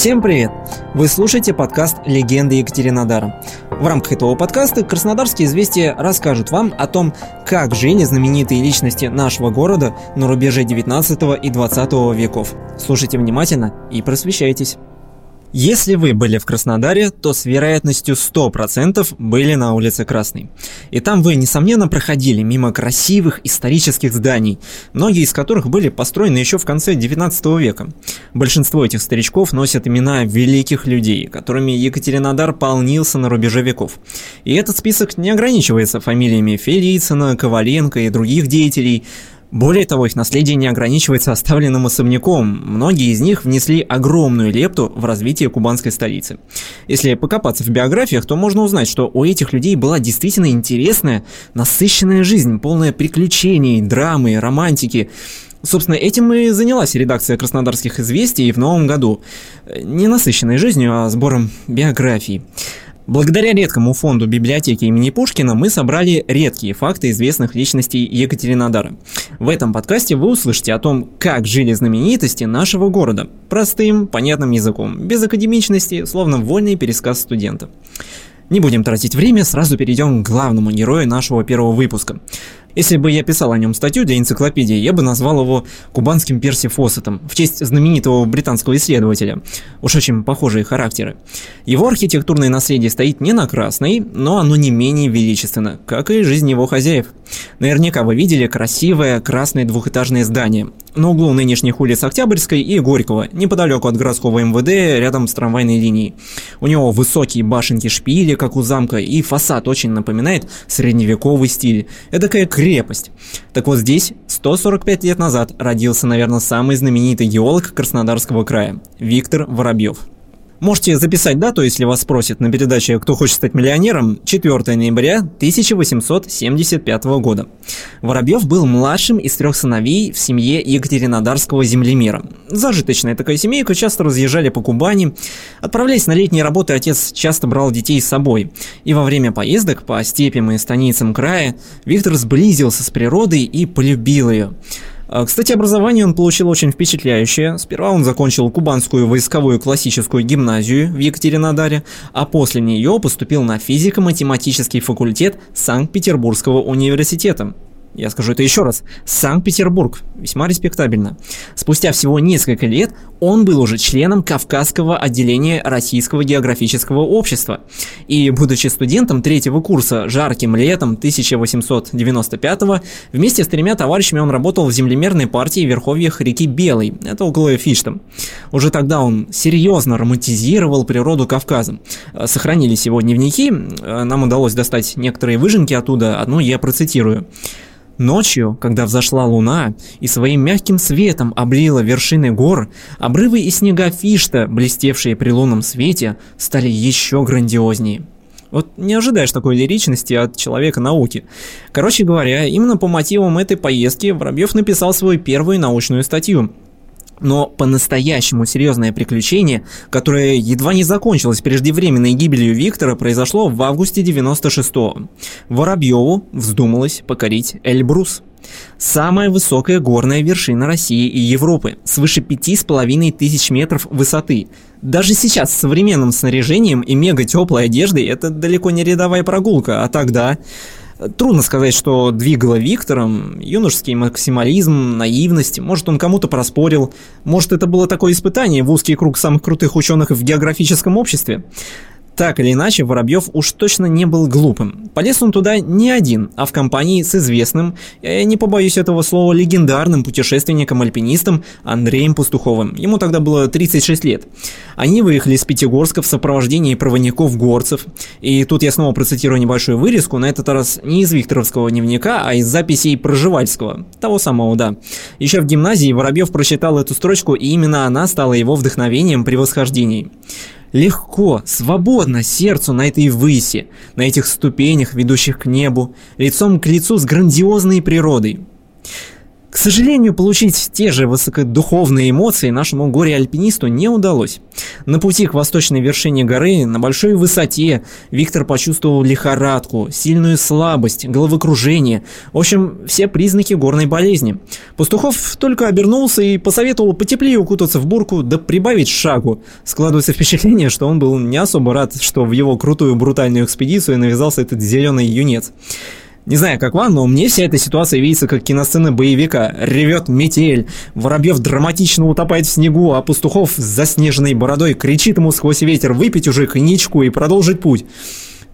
Всем привет! Вы слушаете подкаст «Легенды Екатеринодара». В рамках этого подкаста «Краснодарские известия» расскажут вам о том, как жили знаменитые личности нашего города на рубеже 19 и 20 веков. Слушайте внимательно и просвещайтесь. Если вы были в Краснодаре, то с вероятностью 100% были на улице Красной. И там вы, несомненно, проходили мимо красивых исторических зданий, многие из которых были построены еще в конце 19 века. Большинство этих старичков носят имена великих людей, которыми Екатеринодар полнился на рубеже веков. И этот список не ограничивается фамилиями Фелицина, Коваленко и других деятелей, более того, их наследие не ограничивается оставленным особняком. Многие из них внесли огромную лепту в развитие кубанской столицы. Если покопаться в биографиях, то можно узнать, что у этих людей была действительно интересная, насыщенная жизнь, полная приключений, драмы, романтики. Собственно, этим и занялась редакция краснодарских известий в новом году. Не насыщенной жизнью, а сбором биографий. Благодаря редкому фонду библиотеки имени Пушкина мы собрали редкие факты известных личностей Екатеринодара. В этом подкасте вы услышите о том, как жили знаменитости нашего города. Простым, понятным языком, без академичности, словно вольный пересказ студента. Не будем тратить время, сразу перейдем к главному герою нашего первого выпуска. Если бы я писал о нем статью для энциклопедии, я бы назвал его кубанским Перси Фоссетом, в честь знаменитого британского исследователя. Уж очень похожие характеры. Его архитектурное наследие стоит не на красной, но оно не менее величественно, как и жизнь его хозяев. Наверняка вы видели красивое красное двухэтажное здание на углу нынешних улиц Октябрьской и Горького, неподалеку от городского МВД, рядом с трамвайной линией. У него высокие башенки-шпили, как у замка, и фасад очень напоминает средневековый стиль. Эдакая крепость. Так вот здесь, 145 лет назад, родился, наверное, самый знаменитый геолог Краснодарского края – Виктор Воробьев. Можете записать дату, если вас спросят на передаче «Кто хочет стать миллионером» 4 ноября 1875 года. Воробьев был младшим из трех сыновей в семье Екатеринодарского землемера. Зажиточная такая семейка, часто разъезжали по Кубани. Отправляясь на летние работы, отец часто брал детей с собой. И во время поездок по степям и станицам края Виктор сблизился с природой и полюбил ее. А, кстати, образование он получил очень впечатляющее. Сперва он закончил Кубанскую войсковую классическую гимназию в Екатеринодаре, а после нее поступил на физико-математический факультет Санкт-Петербургского университета. Я скажу это еще раз. Санкт-Петербург. Весьма респектабельно. Спустя всего несколько лет он был уже членом Кавказского отделения Российского географического общества. И, будучи студентом третьего курса жарким летом 1895 вместе с тремя товарищами он работал в землемерной партии в верховьях реки Белой. Это около Фишта. Уже тогда он серьезно романтизировал природу Кавказа. Сохранились его дневники. Нам удалось достать некоторые выжимки оттуда. Одну я процитирую. Ночью, когда взошла луна и своим мягким светом облила вершины гор, обрывы и снега Фишта, блестевшие при лунном свете, стали еще грандиознее. Вот не ожидаешь такой лиричности от человека науки. Короче говоря, именно по мотивам этой поездки Воробьев написал свою первую научную статью – но по-настоящему серьезное приключение, которое едва не закончилось преждевременной гибелью Виктора, произошло в августе 96-го. Воробьеву вздумалось покорить Эльбрус. Самая высокая горная вершина России и Европы, свыше пяти с половиной тысяч метров высоты. Даже сейчас с современным снаряжением и мега теплой одеждой это далеко не рядовая прогулка, а тогда Трудно сказать, что двигало Виктором. Юношеский максимализм, наивность. Может, он кому-то проспорил. Может, это было такое испытание в узкий круг самых крутых ученых в географическом обществе. Так или иначе, Воробьев уж точно не был глупым. Полез он туда не один, а в компании с известным, я не побоюсь этого слова, легендарным путешественником-альпинистом Андреем Пастуховым. Ему тогда было 36 лет. Они выехали из Пятигорска в сопровождении проводников-горцев. И тут я снова процитирую небольшую вырезку, на этот раз не из Викторовского дневника, а из записей Проживальского. Того самого, да. Еще в гимназии Воробьев прочитал эту строчку, и именно она стала его вдохновением при восхождении легко, свободно сердцу на этой выси, на этих ступенях, ведущих к небу, лицом к лицу с грандиозной природой. К сожалению, получить те же высокодуховные эмоции нашему горе-альпинисту не удалось. На пути к восточной вершине горы, на большой высоте, Виктор почувствовал лихорадку, сильную слабость, головокружение, в общем, все признаки горной болезни. Пастухов только обернулся и посоветовал потеплее укутаться в бурку, да прибавить шагу. Складывается впечатление, что он был не особо рад, что в его крутую брутальную экспедицию навязался этот зеленый юнец. Не знаю, как вам, но мне вся эта ситуация видится как киносцена боевика. Ревет метель, Воробьев драматично утопает в снегу, а Пастухов с заснеженной бородой кричит ему сквозь ветер выпить уже коньячку и продолжить путь.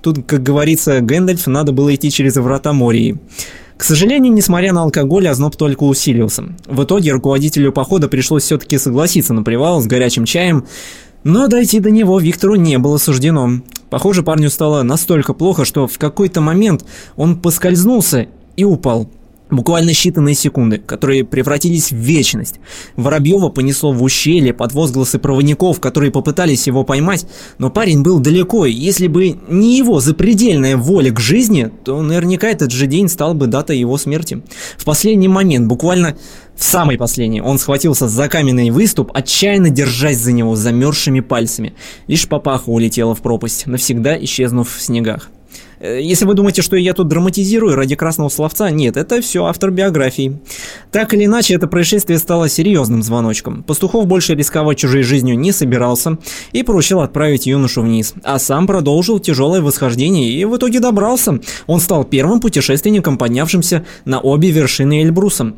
Тут, как говорится, Гэндальф надо было идти через врата Мории. К сожалению, несмотря на алкоголь, озноб только усилился. В итоге руководителю похода пришлось все-таки согласиться на привал с горячим чаем, но дойти до него Виктору не было суждено. Похоже, парню стало настолько плохо, что в какой-то момент он поскользнулся и упал. Буквально считанные секунды, которые превратились в вечность. Воробьева понесло в ущелье под возгласы проводников, которые попытались его поймать, но парень был далеко, и если бы не его запредельная воля к жизни, то наверняка этот же день стал бы датой его смерти. В последний момент, буквально в самый последний, он схватился за каменный выступ, отчаянно держась за него замерзшими пальцами. Лишь папаха улетела в пропасть, навсегда исчезнув в снегах. Э, если вы думаете, что я тут драматизирую ради красного словца, нет, это все автор биографии. Так или иначе, это происшествие стало серьезным звоночком. Пастухов больше рисковать чужой жизнью не собирался и поручил отправить юношу вниз, а сам продолжил тяжелое восхождение и в итоге добрался. Он стал первым путешественником, поднявшимся на обе вершины Эльбруса.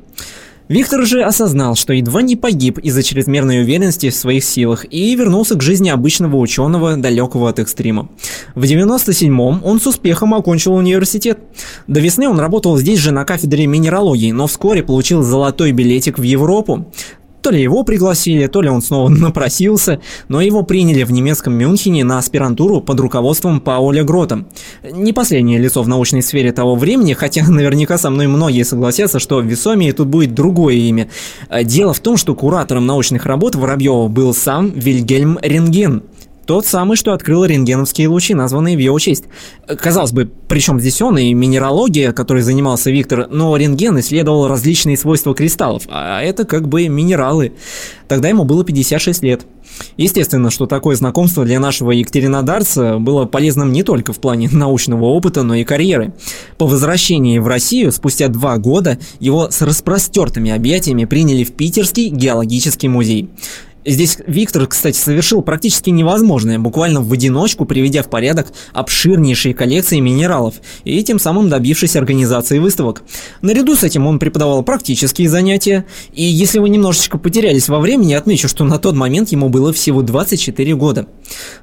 Виктор же осознал, что едва не погиб из-за чрезмерной уверенности в своих силах и вернулся к жизни обычного ученого, далекого от экстрима. В 97-м он с успехом окончил университет. До весны он работал здесь же на кафедре минералогии, но вскоре получил золотой билетик в Европу. То ли его пригласили, то ли он снова напросился, но его приняли в немецком Мюнхене на аспирантуру под руководством Пауля Грота. Не последнее лицо в научной сфере того времени, хотя наверняка со мной многие согласятся, что весомее тут будет другое имя. Дело в том, что куратором научных работ Воробьева был сам Вильгельм Рентген – тот самый, что открыл рентгеновские лучи, названные в его честь. Казалось бы, причем здесь он и минералогия, которой занимался Виктор, но рентген исследовал различные свойства кристаллов, а это как бы минералы. Тогда ему было 56 лет. Естественно, что такое знакомство для нашего Екатеринодарца было полезным не только в плане научного опыта, но и карьеры. По возвращении в Россию спустя два года его с распростертыми объятиями приняли в Питерский геологический музей. Здесь Виктор, кстати, совершил практически невозможное, буквально в одиночку приведя в порядок обширнейшие коллекции минералов и тем самым добившись организации выставок. Наряду с этим он преподавал практические занятия, и если вы немножечко потерялись во времени, отмечу, что на тот момент ему было всего 24 года.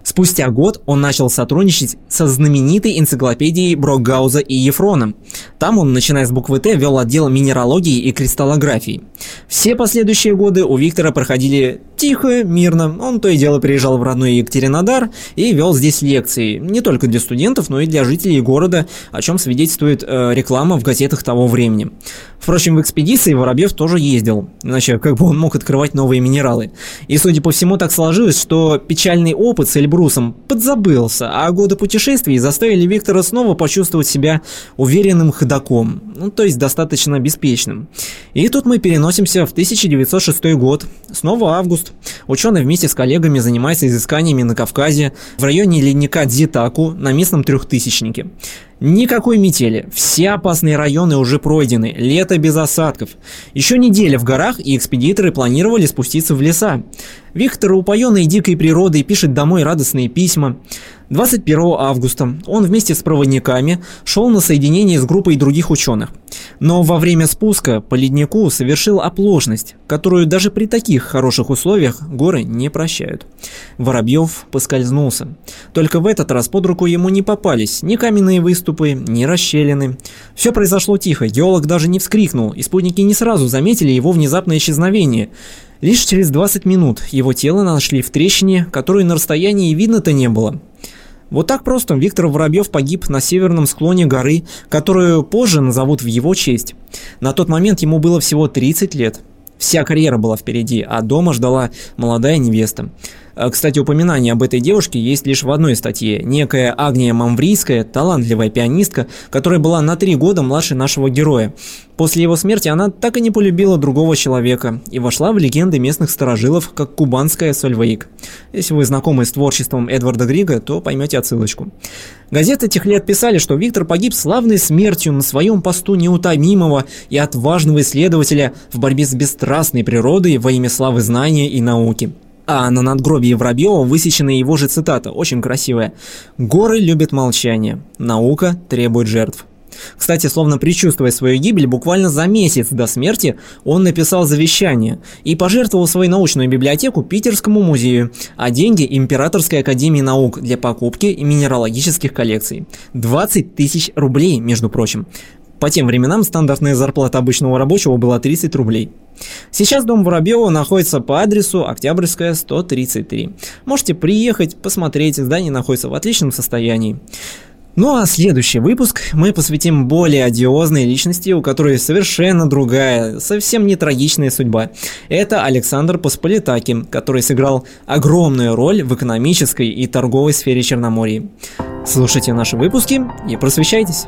Спустя год он начал сотрудничать со знаменитой энциклопедией Брокгауза и Ефрона. Там он, начиная с буквы Т, вел отдел минералогии и кристаллографии. Все последующие годы у Виктора проходили тихо, мирно. Он то и дело приезжал в родной Екатеринодар и вел здесь лекции. Не только для студентов, но и для жителей города, о чем свидетельствует э, реклама в газетах того времени. Впрочем, в экспедиции Воробьев тоже ездил, иначе как бы он мог открывать новые минералы. И, судя по всему, так сложилось, что печальный опыт с Эльбрусом подзабылся, а годы путешествий заставили Виктора снова почувствовать себя уверенным ходаком, ну, то есть достаточно беспечным. И тут мы переносимся в 1906 год, снова август. Ученый вместе с коллегами занимается изысканиями на Кавказе в районе ледника Дзитаку на местном трехтысячнике. Никакой метели, все опасные районы уже пройдены, лето без осадков. Еще неделя в горах, и экспедиторы планировали спуститься в леса. Виктор, упоенный дикой природой, пишет домой радостные письма. 21 августа он вместе с проводниками шел на соединение с группой других ученых. Но во время спуска по леднику совершил оплошность, которую даже при таких хороших условиях горы не прощают. Воробьев поскользнулся. Только в этот раз под руку ему не попались ни каменные выступы, ни расщелины. Все произошло тихо, геолог даже не вскрикнул, и спутники не сразу заметили его внезапное исчезновение. Лишь через 20 минут его тело нашли в трещине, которую на расстоянии видно-то не было. Вот так просто Виктор Воробьев погиб на северном склоне горы, которую позже назовут в его честь. На тот момент ему было всего 30 лет. Вся карьера была впереди, а дома ждала молодая невеста. А, кстати, упоминание об этой девушке есть лишь в одной статье. Некая Агния Мамврийская, талантливая пианистка, которая была на три года младше нашего героя. После его смерти она так и не полюбила другого человека и вошла в легенды местных сторожилов как кубанская Сольвейк. Если вы знакомы с творчеством Эдварда Грига, то поймете отсылочку. Газеты тех лет писали, что Виктор погиб славной смертью на своем посту неутомимого и отважного исследователя в борьбе с бесстрастной природой во имя славы знания и науки. А на надгробии Воробьева высечена его же цитата, очень красивая. «Горы любят молчание, наука требует жертв». Кстати, словно предчувствуя свою гибель, буквально за месяц до смерти он написал завещание и пожертвовал свою научную библиотеку Питерскому музею, а деньги Императорской академии наук для покупки минералогических коллекций. 20 тысяч рублей, между прочим. По тем временам стандартная зарплата обычного рабочего была 30 рублей. Сейчас дом Воробьева находится по адресу Октябрьская, 133. Можете приехать, посмотреть, здание находится в отличном состоянии. Ну а следующий выпуск мы посвятим более одиозной личности, у которой совершенно другая, совсем не трагичная судьба. Это Александр Посполитакин, который сыграл огромную роль в экономической и торговой сфере Черноморья. Слушайте наши выпуски и просвещайтесь!